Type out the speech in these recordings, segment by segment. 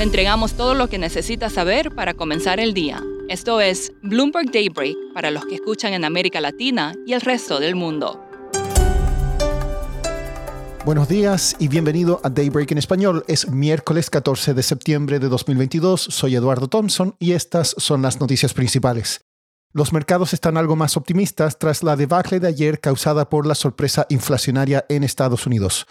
Le entregamos todo lo que necesita saber para comenzar el día. Esto es Bloomberg Daybreak para los que escuchan en América Latina y el resto del mundo. Buenos días y bienvenido a Daybreak en español. Es miércoles 14 de septiembre de 2022. Soy Eduardo Thompson y estas son las noticias principales. Los mercados están algo más optimistas tras la debacle de ayer causada por la sorpresa inflacionaria en Estados Unidos.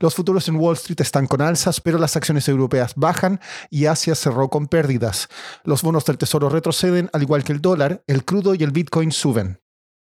Los futuros en Wall Street están con alzas, pero las acciones europeas bajan y Asia cerró con pérdidas. Los bonos del Tesoro retroceden, al igual que el dólar, el crudo y el Bitcoin suben.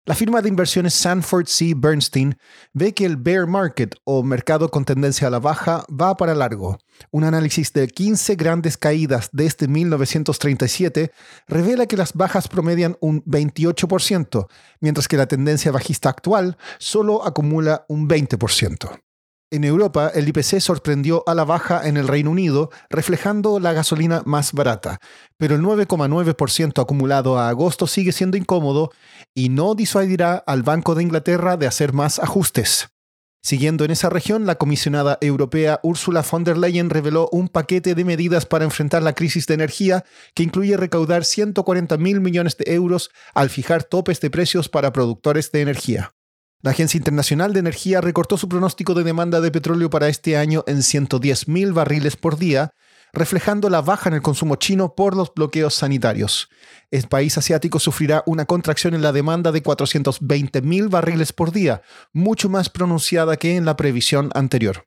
La firma de inversiones Sanford C. Bernstein ve que el bear market o mercado con tendencia a la baja va para largo. Un análisis de 15 grandes caídas desde 1937 revela que las bajas promedian un 28%, mientras que la tendencia bajista actual solo acumula un 20%. En Europa, el IPC sorprendió a la baja en el Reino Unido, reflejando la gasolina más barata, pero el 9,9% acumulado a agosto sigue siendo incómodo y no disuadirá al Banco de Inglaterra de hacer más ajustes. Siguiendo en esa región, la comisionada europea Ursula von der Leyen reveló un paquete de medidas para enfrentar la crisis de energía que incluye recaudar 140 mil millones de euros al fijar topes de precios para productores de energía. La Agencia Internacional de Energía recortó su pronóstico de demanda de petróleo para este año en 110.000 barriles por día, reflejando la baja en el consumo chino por los bloqueos sanitarios. El país asiático sufrirá una contracción en la demanda de 420.000 barriles por día, mucho más pronunciada que en la previsión anterior.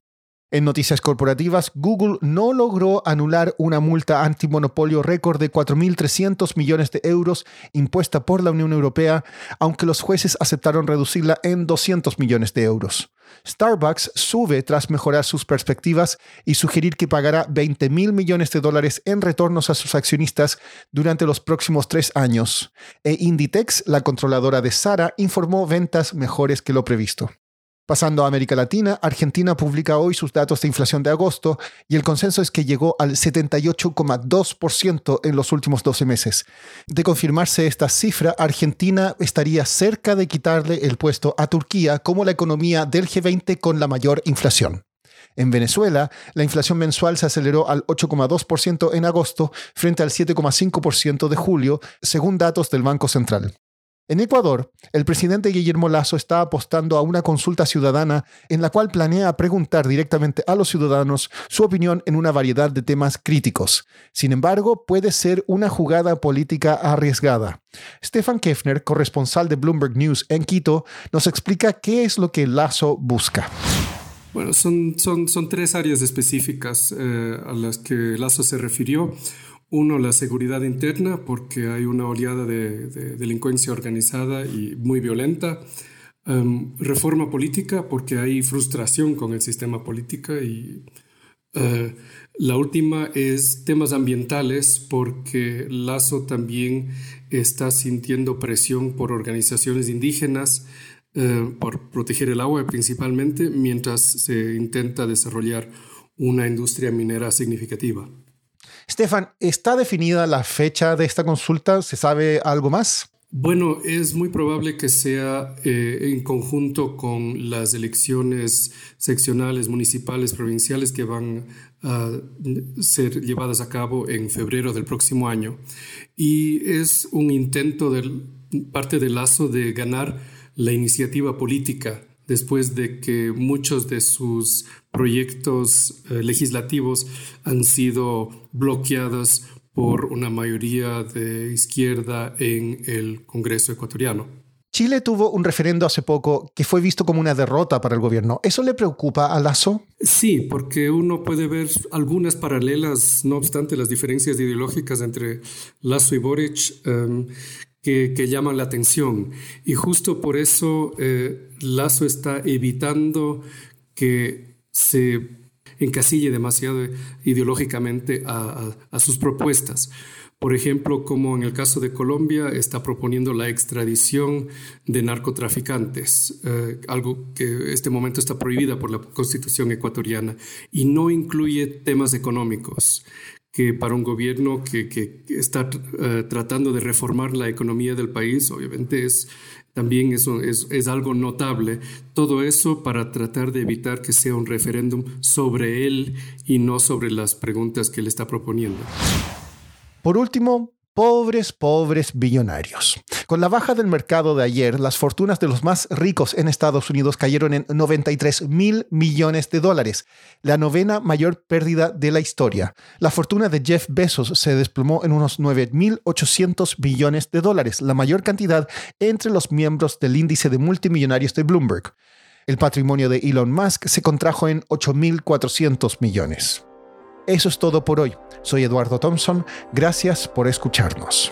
En noticias corporativas, Google no logró anular una multa antimonopolio récord de 4.300 millones de euros impuesta por la Unión Europea, aunque los jueces aceptaron reducirla en 200 millones de euros. Starbucks sube tras mejorar sus perspectivas y sugerir que pagará 20 mil millones de dólares en retornos a sus accionistas durante los próximos tres años. E Inditex, la controladora de Sara, informó ventas mejores que lo previsto. Pasando a América Latina, Argentina publica hoy sus datos de inflación de agosto y el consenso es que llegó al 78,2% en los últimos 12 meses. De confirmarse esta cifra, Argentina estaría cerca de quitarle el puesto a Turquía como la economía del G20 con la mayor inflación. En Venezuela, la inflación mensual se aceleró al 8,2% en agosto frente al 7,5% de julio, según datos del Banco Central. En Ecuador, el presidente Guillermo Lazo está apostando a una consulta ciudadana en la cual planea preguntar directamente a los ciudadanos su opinión en una variedad de temas críticos. Sin embargo, puede ser una jugada política arriesgada. Stefan Kefner, corresponsal de Bloomberg News en Quito, nos explica qué es lo que Lazo busca. Bueno, son, tres áreas específicas eh, a las que Lazo se refirió. Uno, la seguridad interna, porque hay una oleada de, delincuencia organizada y muy violenta. Em, reforma política, porque hay frustración con el sistema político. Y eh, la última es temas ambientales, porque Lazo también está sintiendo presión por organizaciones indígenas, eh, por proteger el agua principalmente, mientras se intenta desarrollar una industria minera significativa. Stefan, ¿está definida la fecha de esta consulta? ¿Se sabe algo más? Bueno, es muy probable que sea eh, en conjunto con las elecciones seccionales, municipales, provinciales que van a ser llevadas a cabo en febrero del próximo año. Y es un intento de parte del Lazo de ganar la iniciativa política después de que muchos de sus proyectos eh, legislativos han sido bloqueados por una mayoría de izquierda en el Congreso ecuatoriano. Chile tuvo un referendo hace poco que fue visto como una derrota para el gobierno. ¿Eso le preocupa a Lazo? Sí, porque uno puede ver algunas paralelas, no obstante las diferencias ideológicas entre Lazo y Boric, em, que, llaman la atención. Y justo por eso eh, Lazo está evitando que se encasille demasiado ideológicamente a, sus propuestas. Por ejemplo, como en el caso de Colombia, está proponiendo la extradición de narcotraficantes, eh, algo que en este momento está prohibida por la constitución ecuatoriana y no incluye temas económicos que para un gobierno que, está eh, tratando de reformar la economía del país, obviamente es también eso es, es, algo notable. Todo eso para tratar de evitar que sea un referéndum sobre él y no sobre las preguntas que él está proponiendo. Por último, Pobres, pobres billonarios. Con la baja del mercado de ayer, las fortunas de los más ricos en Estados Unidos cayeron en 93 mil millones de dólares, la novena mayor pérdida de la historia. La fortuna de Jeff Bezos se desplomó en unos 9.800 billones de dólares, la mayor cantidad entre los miembros del índice de multimillonarios de Bloomberg. El patrimonio de Elon Musk se contrajo en 8.400 millones. Eso es todo por hoy. Soy Eduardo Thompson. Gracias por escucharnos.